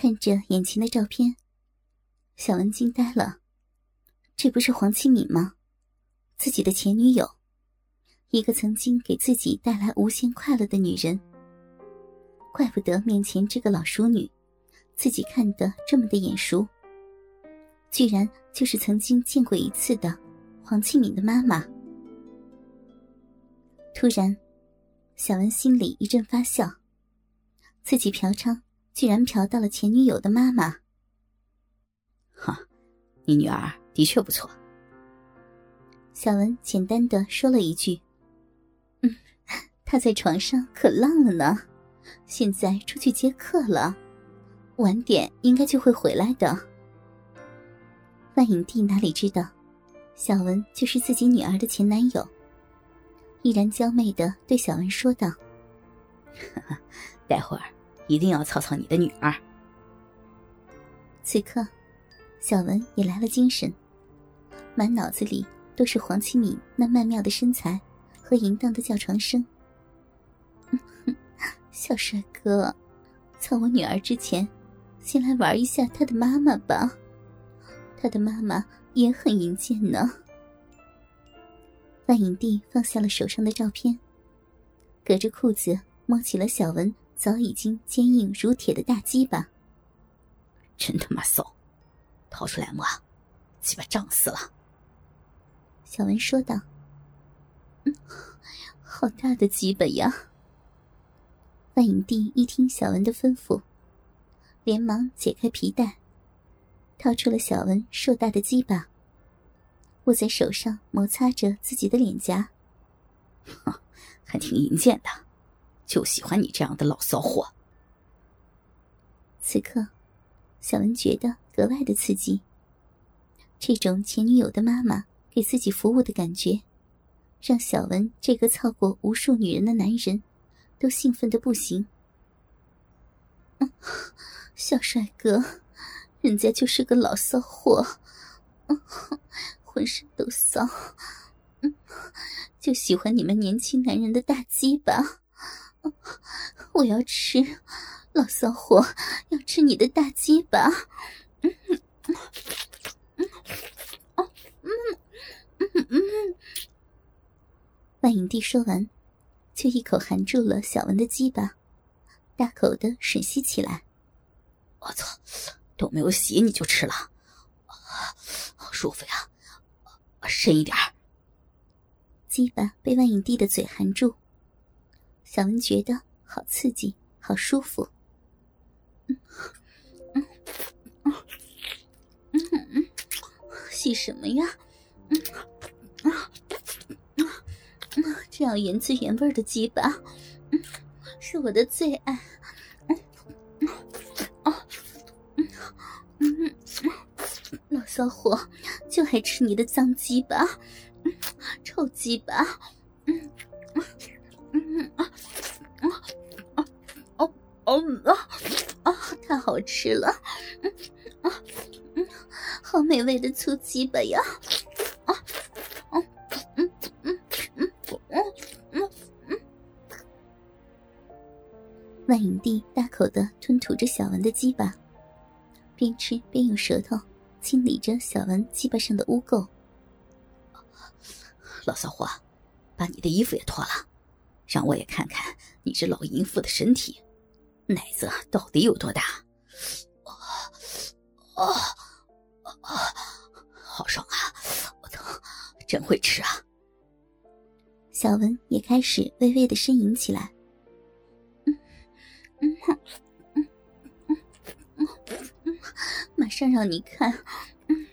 看着眼前的照片，小文惊呆了。这不是黄启敏吗？自己的前女友，一个曾经给自己带来无限快乐的女人。怪不得面前这个老熟女，自己看得这么的眼熟。居然就是曾经见过一次的黄启敏的妈妈。突然，小文心里一阵发笑，自己嫖娼居然嫖到了前女友的妈妈。哈，你女儿的确不错。小文简单的说了一句：“嗯，她在床上可浪了呢，现在出去接客了，晚点应该就会回来的。”万影帝哪里知道，小文就是自己女儿的前男友。依然娇媚的对小文说道：“ 待会儿一定要操操你的女儿。”此刻，小文也来了精神，满脑子里都是黄启敏那曼妙的身材和淫荡的叫床声。小帅哥，操我女儿之前，先来玩一下他的妈妈吧，他的妈妈也很淫贱呢。万影帝放下了手上的照片，隔着裤子摸起了小文早已经坚硬如铁的大鸡巴。真他妈骚！掏出来摸，鸡巴胀死了。小文说道：“嗯，好大的鸡巴呀！”万影帝一听小文的吩咐，连忙解开皮带，掏出了小文硕大的鸡巴。握在手上，摩擦着自己的脸颊，哼，还挺淫贱的，就喜欢你这样的老骚货。此刻，小文觉得格外的刺激。这种前女友的妈妈给自己服务的感觉，让小文这个操过无数女人的男人，都兴奋的不行。小帅哥，人家就是个老骚货。浑身都骚，就喜欢你们年轻男人的大鸡巴，我要吃，老骚货要吃你的大鸡巴，嗯嗯嗯嗯嗯万影帝说完，就一口含住了小文的鸡巴，大口的吮吸起来。我操，都没有洗你就吃了，好舒服呀！深一点儿。鸡巴被万影帝的嘴含住，小文觉得好刺激，好舒服。嗯嗯嗯嗯嗯，洗什么呀？嗯啊啊啊！这样原汁原味的鸡巴，嗯，是我的最爱。嗯嗯啊嗯嗯，老骚货。就爱吃你的脏鸡巴，臭鸡巴，嗯啊啊啊哦哦啊啊！太好吃了，嗯啊嗯，好美味的粗鸡巴呀！啊嗯嗯嗯嗯嗯嗯万影帝大口的吞吐着小文的鸡巴，边吃边用舌头。清理着小文鸡巴上的污垢。老骚货，把你的衣服也脱了，让我也看看你这老淫妇的身体，奶子到底有多大？啊啊啊！好爽啊！我操，真会吃啊！小文也开始微微的呻吟起来。嗯嗯。马上让你看，嗯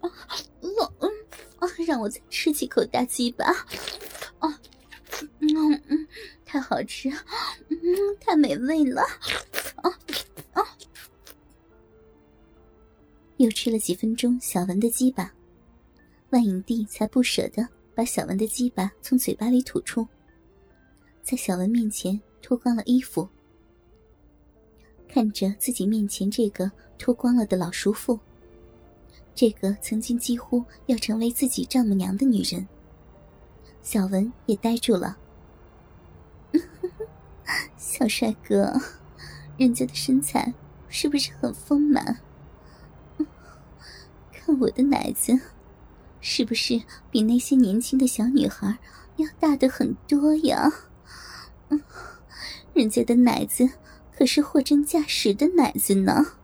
啊，我嗯啊，让我再吃几口大鸡巴，嗯嗯，太好吃，嗯，太美味了，啊啊！又吃了几分钟小文的鸡巴，万影帝才不舍得把小文的鸡巴从嘴巴里吐出，在小文面前脱光了衣服。看着自己面前这个脱光了的老叔父，这个曾经几乎要成为自己丈母娘的女人，小文也呆住了。小帅哥，人家的身材是不是很丰满？看我的奶子，是不是比那些年轻的小女孩要大的很多呀？人家的奶子可是货真价实的奶子呢，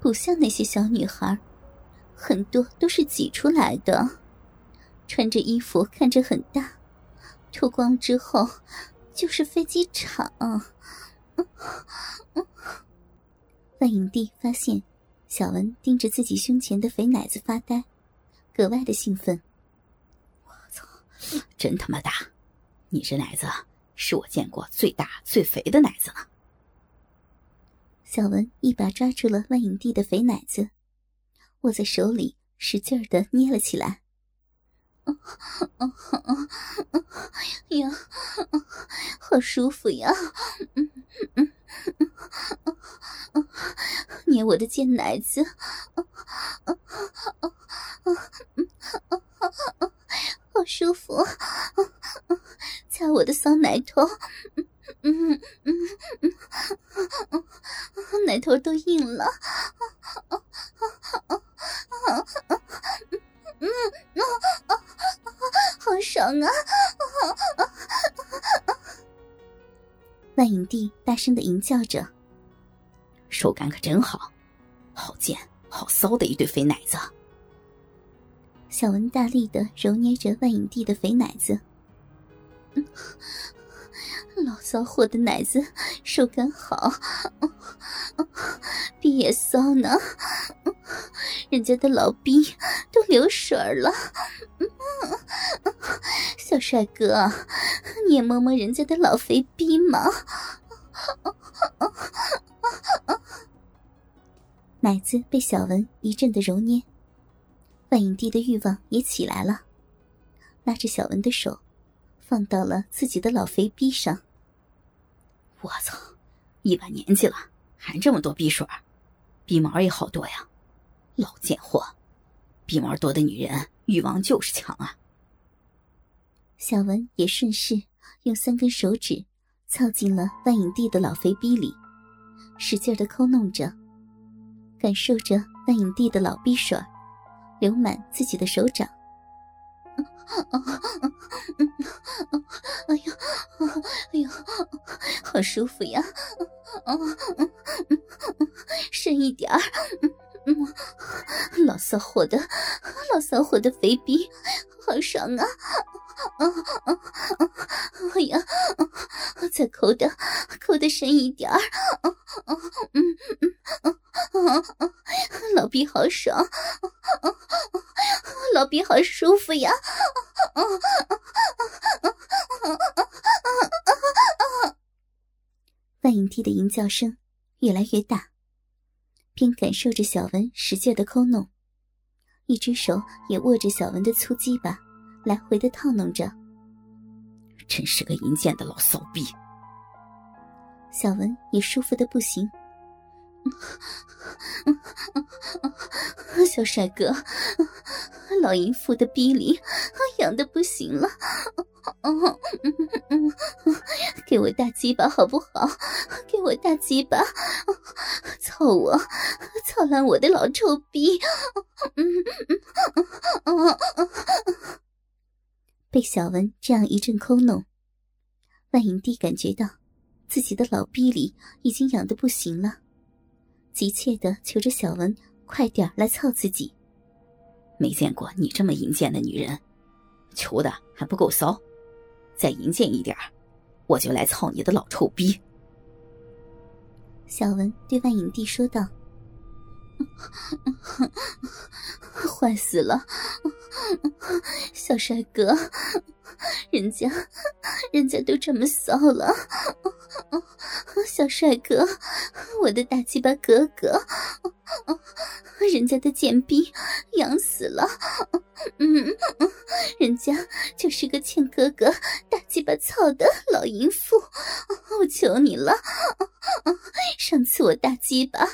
不像那些小女孩，很多都是挤出来的，穿着衣服看着很大，脱光之后就是飞机场。万影帝发现小文盯着自己胸前的肥奶子发呆，格外的兴奋。我操，真他妈大！你这奶子是我见过最大最肥的奶子了。小文一把抓住了万影帝的肥奶子，握在手里，使劲的捏了起来。呀，好舒服呀！嗯嗯嗯，捏我的贱奶子，好舒服！擦我的骚奶头，嗯嗯嗯嗯，奶头都硬了。嗯啊啊啊好爽啊！啊啊啊万影帝大声的吟叫着：“手感可真好，好贱好骚的一对肥奶子。”小文大力的揉捏着万影帝的肥奶子，老骚货的奶子手感好，逼也骚呢。人家的老逼都流水了，小帅哥，你也摸摸人家的老肥逼嘛！奶子被小文一阵的揉捏，万影帝的欲望也起来了，拉着小文的手，放到了自己的老肥逼上。我操，一把年纪了还这么多逼水，逼毛也好多呀！老贱货，鼻毛多的女人欲望就是强啊！小文也顺势用三根手指凑进了万影帝的老肥逼里，使劲的抠弄着，感受着万影帝的老逼水流满自己的手掌。哎呦，哎呦，好舒服呀！深一点儿。骚货的，老骚货的肥逼，好爽啊！哎呀，再抠的，抠的深一点儿。嗯嗯老逼好爽，老逼好舒服呀！万影帝的吟叫声越来越大。边感受着小文使劲的抠弄，一只手也握着小文的粗鸡巴，来回的套弄着。真是个淫贱的老骚逼！小文也舒服的不行。小帅哥，老淫妇的逼里痒的不行了，给我大鸡巴好不好？给我大鸡巴，操我，操烂我的老臭逼！被小文这样一阵抠弄，万影帝感觉到自己的老逼里已经痒的不行了。急切的求着小文快点来操自己。没见过你这么淫贱的女人，求的还不够骚，再淫贱一点我就来操你的老臭逼。小文对万影帝说道：“ 坏死了，小帅哥，人家，人家都这么骚了。”小帅哥，我的大鸡巴哥哥，人家的贱逼痒死了，嗯，人家就是个欠哥哥大鸡巴操的老淫妇，我求你了，上次我大鸡巴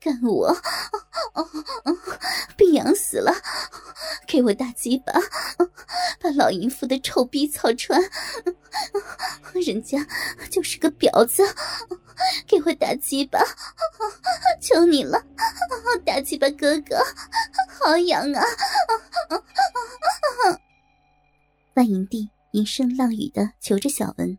干我，被痒死了，给我大鸡巴，把老淫妇的臭逼草穿，人家就是个婊子。给我打鸡巴，求你了，打鸡巴哥哥，好痒啊！万影帝一声浪语的求着小文。